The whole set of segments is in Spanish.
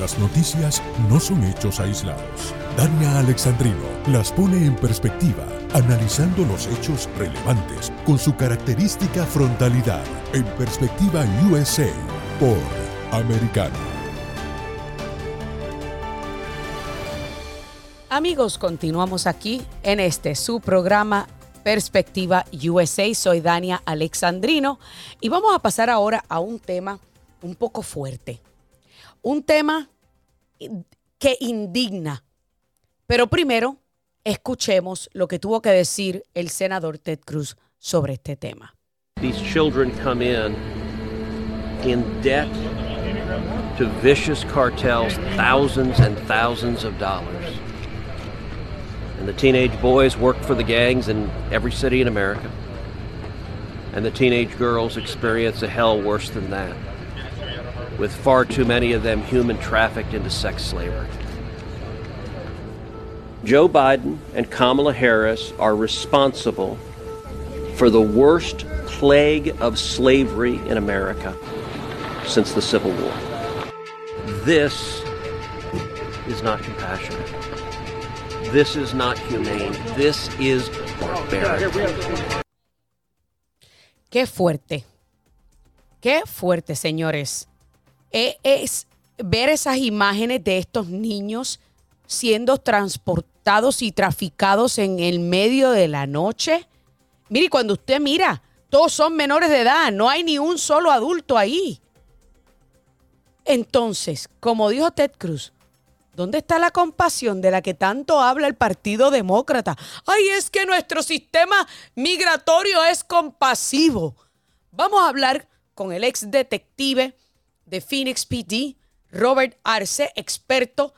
Las noticias no son hechos aislados. Dania Alexandrino las pone en perspectiva, analizando los hechos relevantes con su característica frontalidad. En perspectiva USA por Americano. Amigos, continuamos aquí en este su programa Perspectiva USA. Soy Dania Alexandrino y vamos a pasar ahora a un tema un poco fuerte. Un tema que indigna. Pero primero, escuchemos lo que tuvo que decir el senador Ted Cruz sobre este tema. These children come in in debt to vicious cartels, thousands and thousands of dollars. And the teenage boys work for the gangs in every city in America. And the teenage girls experience a hell worse than that, with far too many of them human trafficked into sex slavery. Joe Biden and Kamala Harris are responsible for the worst plague of slavery in America since the Civil War. This is not compassionate. This is not humane. This is barbaric. Qué fuerte. Qué fuerte, señores. E- Es ver esas imágenes de estos niños siendo transportados y traficados en el medio de la noche. Mire, cuando usted mira, todos son menores de edad, no hay ni un solo adulto ahí. Entonces, como dijo Ted Cruz, ¿dónde está la compasión de la que tanto habla el Partido Demócrata? Ay, es que nuestro sistema migratorio es compasivo. Vamos a hablar con el ex detective de Phoenix PD, Robert Arce, experto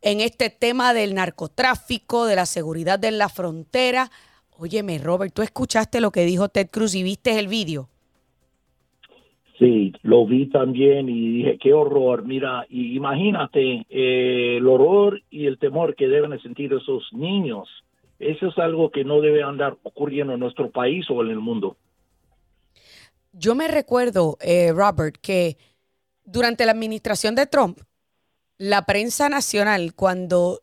en este tema del narcotráfico, de la seguridad de la frontera. Óyeme, Robert, ¿tú escuchaste lo que dijo Ted Cruz y viste el vídeo? Sí, lo vi también y dije, qué horror. Mira, y imagínate eh, el horror y el temor que deben de sentir esos niños. Eso es algo que no debe andar ocurriendo en nuestro país o en el mundo. Yo me recuerdo, eh, Robert, que durante la administración de Trump, la prensa nacional, cuando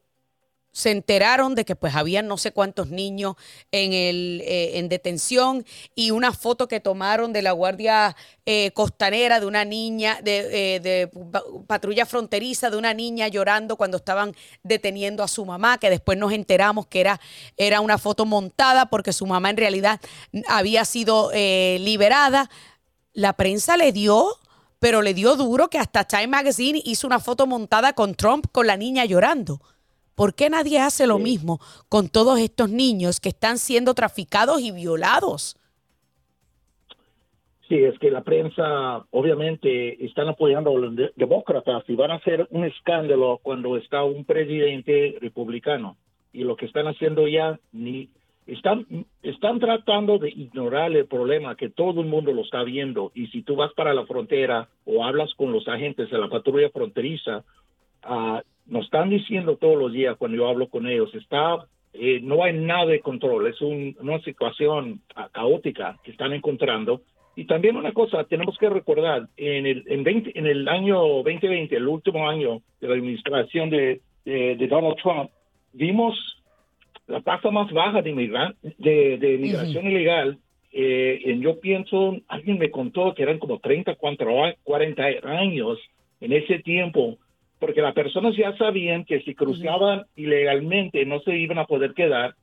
se enteraron de que pues había no sé cuántos niños en, el, eh, en detención y una foto que tomaron de la guardia eh, costanera de una niña, de, eh, de pa- patrulla fronteriza de una niña llorando cuando estaban deteniendo a su mamá, que después nos enteramos que era, era una foto montada porque su mamá en realidad había sido liberada. La prensa le dio, pero le dio duro que hasta Time Magazine hizo una foto montada con Trump con la niña llorando. ¿Por qué nadie hace lo mismo con todos estos niños que están siendo traficados y violados? Sí, es que la prensa obviamente están apoyando a los de- demócratas y van a hacer un escándalo cuando está un presidente republicano. Y lo que están haciendo ya, ni están, están tratando de ignorar el problema que todo el mundo lo está viendo. Y si tú vas para la frontera o hablas con los agentes de la patrulla fronteriza, ah, nos están diciendo todos los días cuando yo hablo con ellos, está eh, no hay nada de control, es un- una situación caótica que están encontrando. Y también una cosa, tenemos que recordar, en el, en 20 en el año 2020, el último año de la administración de, de, de Donald Trump, vimos la tasa más baja de, inmigran- de, de migración ilegal. Eh, en- yo pienso, alguien me contó que eran como 30, 40 años en ese tiempo, porque las personas ya sabían que si cruzaban ilegalmente no se iban a poder quedar.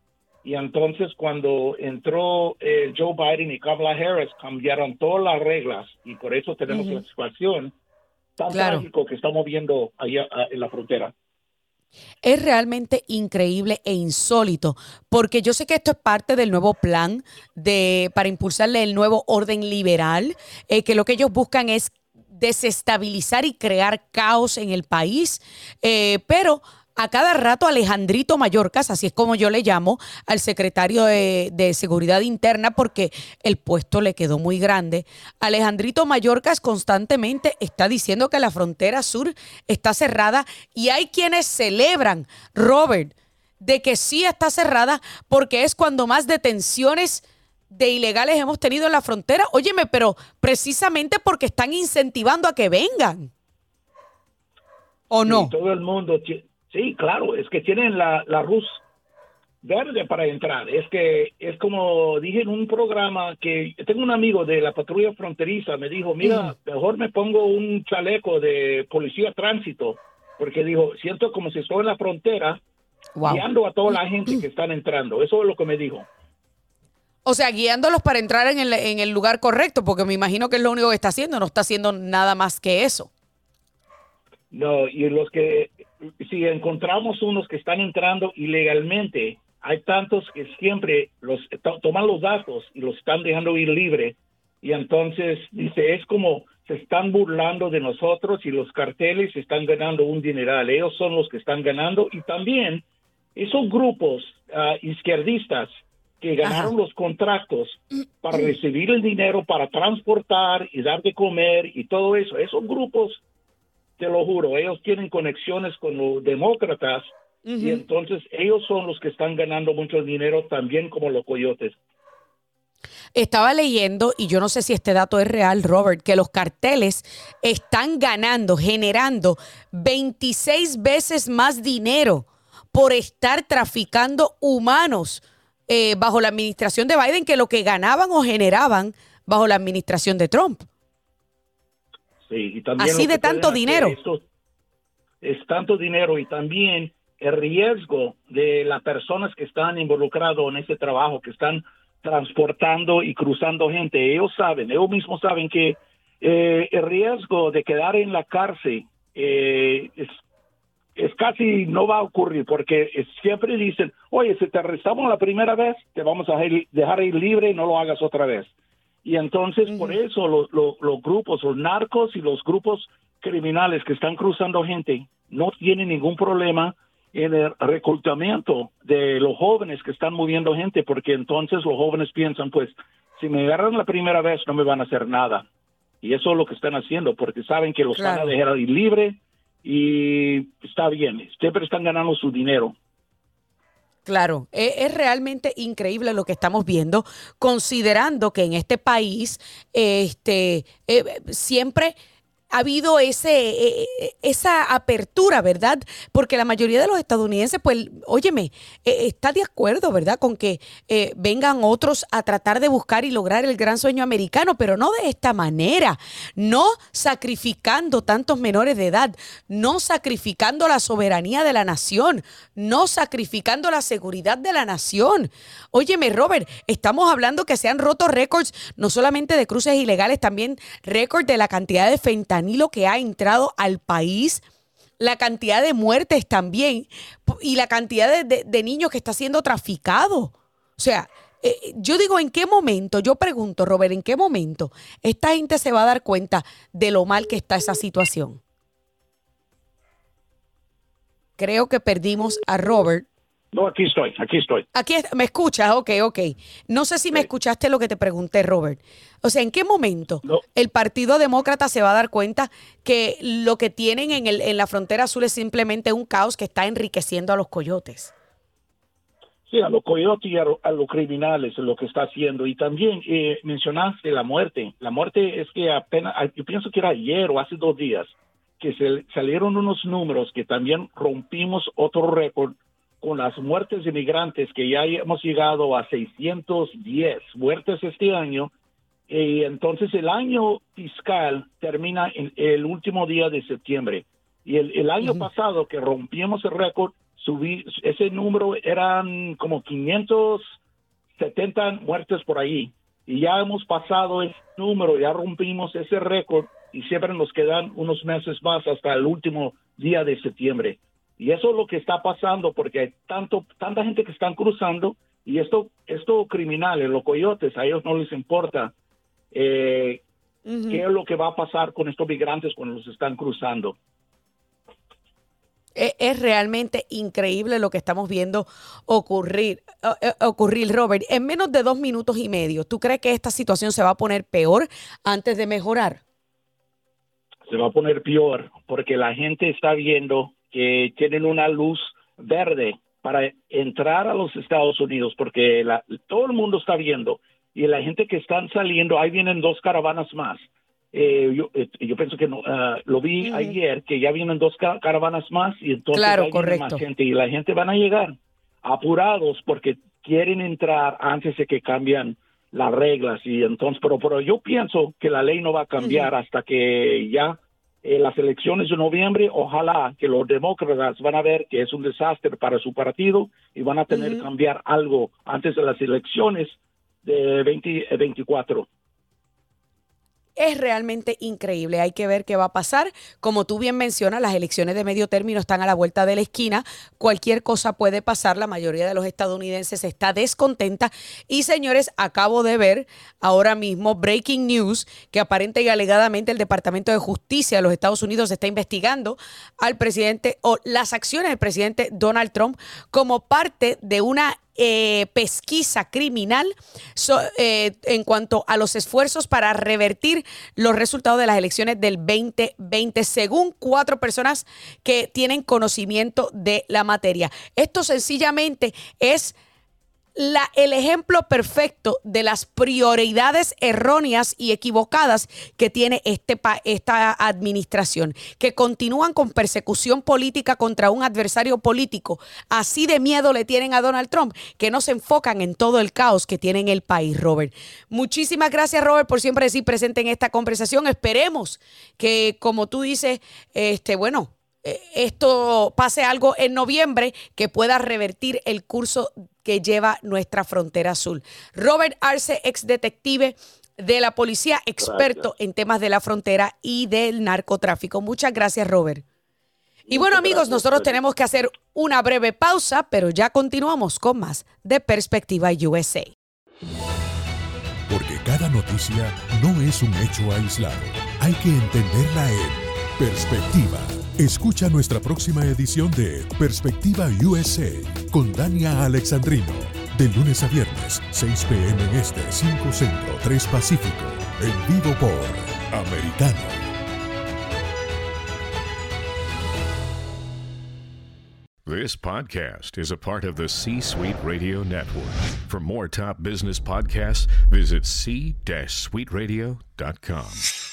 Y entonces cuando entró eh, Joe Biden y Kamala Harris cambiaron todas las reglas y por eso tenemos Ujú. la situación tan Claro. trágico que estamos viendo allá en la frontera. Es realmente increíble e insólito, porque yo sé que esto es parte del nuevo plan de, para impulsarle el nuevo orden liberal, eh, que lo que ellos buscan es desestabilizar y crear caos en el país, eh, pero a cada rato Alejandrito Mayorkas, así es como yo le llamo al secretario de, de Seguridad Interna, porque el puesto le quedó muy grande. Alejandrito Mayorkas constantemente está diciendo que la frontera sur está cerrada y hay quienes celebran, Robert, de que sí está cerrada porque es cuando más detenciones de ilegales hemos tenido en la frontera. Óyeme, pero precisamente porque están incentivando a que vengan. ¿O no? todo el mundo, sí, claro, es que tienen la, la luz verde para entrar. Es que es como dije en un programa que tengo un amigo de la patrulla fronteriza, me dijo, mira, mejor me pongo un chaleco de policía tránsito, porque dijo, siento como si estoy en la frontera guiando a toda la gente que están entrando. Eso es lo que me dijo. O sea, guiándolos para entrar en el, en el lugar correcto, porque me imagino que es lo único que está haciendo, no está haciendo nada más que eso. No, y los que, si encontramos unos que están entrando ilegalmente, hay tantos que siempre los toman los datos y los están dejando ir libre. Y entonces dice, es como se están burlando de nosotros y los carteles están ganando un dineral. Ellos son los que están ganando y también esos grupos ah, izquierdistas que ganaron los contratos para recibir el dinero para transportar y dar de comer y todo eso. Esos grupos, te lo juro, ellos tienen conexiones con los demócratas y entonces ellos son los que están ganando mucho dinero también como los coyotes. Estaba leyendo, y yo no sé si este dato es real, Robert, que los carteles están ganando, generando 26 veces más dinero por estar traficando humanos eh, bajo la administración de Biden que lo que ganaban o generaban bajo la administración de Trump. Sí, y también Así de tanto dinero. es tanto dinero y también el riesgo de las personas que están involucradas en ese trabajo, que están transportando y cruzando gente. Ellos saben, ellos mismos saben que eh, el riesgo de quedar en la cárcel eh, es es casi no va a ocurrir porque siempre dicen, oye, si te arrestamos la primera vez, te vamos a dejar ir libre y no lo hagas otra vez. Y entonces por eso los grupos, los narcos y los grupos criminales que están cruzando gente no tienen ningún problema en el reclutamiento de los jóvenes que están moviendo gente, porque entonces los jóvenes piensan, pues, si me agarran la primera vez no me van a hacer nada. Y eso es lo que están haciendo, porque saben que los van a dejar libre y está bien, siempre están ganando su dinero. Claro, e, es, realmente increíble lo que estamos viendo, considerando que en este país este, eh, siempre ha habido ese, e, e, esa apertura, ¿verdad? Porque la mayoría de los estadounidenses, pues, óyeme, e, está de acuerdo, ¿verdad? Con que eh, vengan otros a tratar de buscar y lograr el gran sueño americano, pero no de esta manera, no sacrificando tantos menores de edad, no sacrificando la soberanía de la nación, no sacrificando la seguridad de la nación. Óyeme, Robert, estamos hablando que se han roto récords, no solamente de cruces ilegales, también récord de la cantidad de lo que ha entrado al país, la cantidad de muertes también y la cantidad de, niños que está siendo traficado. O sea, eh, yo digo, ¿en qué momento? Yo pregunto, Robert, ¿en qué momento esta gente se va a dar cuenta de lo mal que está esa situación? Creo que perdimos a Robert. No, aquí estoy, aquí estoy. Aquí me escuchas, ok, ok. No sé si me escuchaste lo que te pregunté, Robert. O sea, ¿en qué momento el Partido Demócrata se va a dar cuenta que lo que tienen en, el, en la frontera azul es simplemente un caos que está enriqueciendo a los coyotes? Sí, a los coyotes y a, los criminales lo que está haciendo. Y también eh, mencionaste la muerte. La muerte es que apenas, yo pienso que era ayer o hace dos días, que se salieron unos números que también rompimos otro récord con las muertes de inmigrantes, que ya hemos llegado a 610 muertes este año, y entonces el año fiscal termina en el último día de septiembre. Y el, año pasado que rompimos el récord, subí, ese número eran como 570 muertes por ahí. Y ya hemos pasado el número, ya rompimos ese récord y siempre nos quedan unos meses más hasta el último día de septiembre. Y eso es lo que está pasando porque hay tanto, tanta gente que están cruzando y esto, esto criminales, los coyotes, a ellos no les importa eh, qué es lo que va a pasar con estos migrantes cuando los están cruzando. E, es, realmente increíble lo que estamos viendo ocurrir, eh, ocurrir, Robert. En menos de dos minutos y medio, ¿tú crees que esta situación se va a poner peor antes de mejorar? Se va a poner peor porque la gente está viendo que tienen una luz verde para entrar a los Estados Unidos, porque todo el mundo está viendo y la gente que están saliendo, ahí vienen dos caravanas más. eh, yo, eh, yo pienso que no, ah, lo vi ayer, que ya vienen dos caravanas más y entonces claro, más gente y la gente van a llegar apurados porque quieren entrar antes de que cambien las reglas y entonces, pero, pero yo pienso que la ley no va a cambiar hasta que ya eh, las elecciones de noviembre, ojalá que los demócratas van a ver que es un desastre para su partido y van a tener que cambiar algo antes de las elecciones de 2024 es realmente increíble. Hay que ver qué va a pasar. Como tú bien mencionas, las elecciones de medio término están a la vuelta de la esquina. Cualquier cosa puede pasar. La mayoría de los estadounidenses está descontenta. Y señores, acabo de ver ahora mismo breaking news que aparente y alegadamente el Departamento de Justicia de los Estados Unidos está investigando al presidente o las acciones del presidente Donald Trump como parte de una eh, pesquisa criminal eh, en cuanto a los esfuerzos para revertir los resultados de las elecciones del 2020, según cuatro personas que tienen conocimiento de la materia. Esto sencillamente es la, el ejemplo perfecto de las prioridades erróneas y equivocadas que tiene este, esta administración, que continúan con persecución política contra un adversario político. Así de miedo le tienen a Donald Trump, que no se enfocan en todo el caos que tiene en el país, Robert. Muchísimas gracias, Robert, por siempre decir presente en esta conversación. Esperemos que, como tú dices, este, bueno, eh, esto pase algo en noviembre que pueda revertir el curso que lleva nuestra frontera azul. Robert Arce, ex detective de la policía, experto en temas de la frontera y del narcotráfico. Muchas gracias, Robert. Y bueno, amigos, nosotros tenemos que hacer una breve pausa, pero ya continuamos con más de Perspectiva USA. Porque cada noticia no es un hecho aislado. Hay que entenderla en perspectiva. Escucha nuestra próxima edición de Perspectiva USA con Dania Alexandrino. De lunes a viernes, 6 p.m. en este, 5 centro, 3 pacífico. En vivo por Americano. This podcast is a part of the C Suite Radio Network. For more top business podcasts, visit c-suiteradio.com.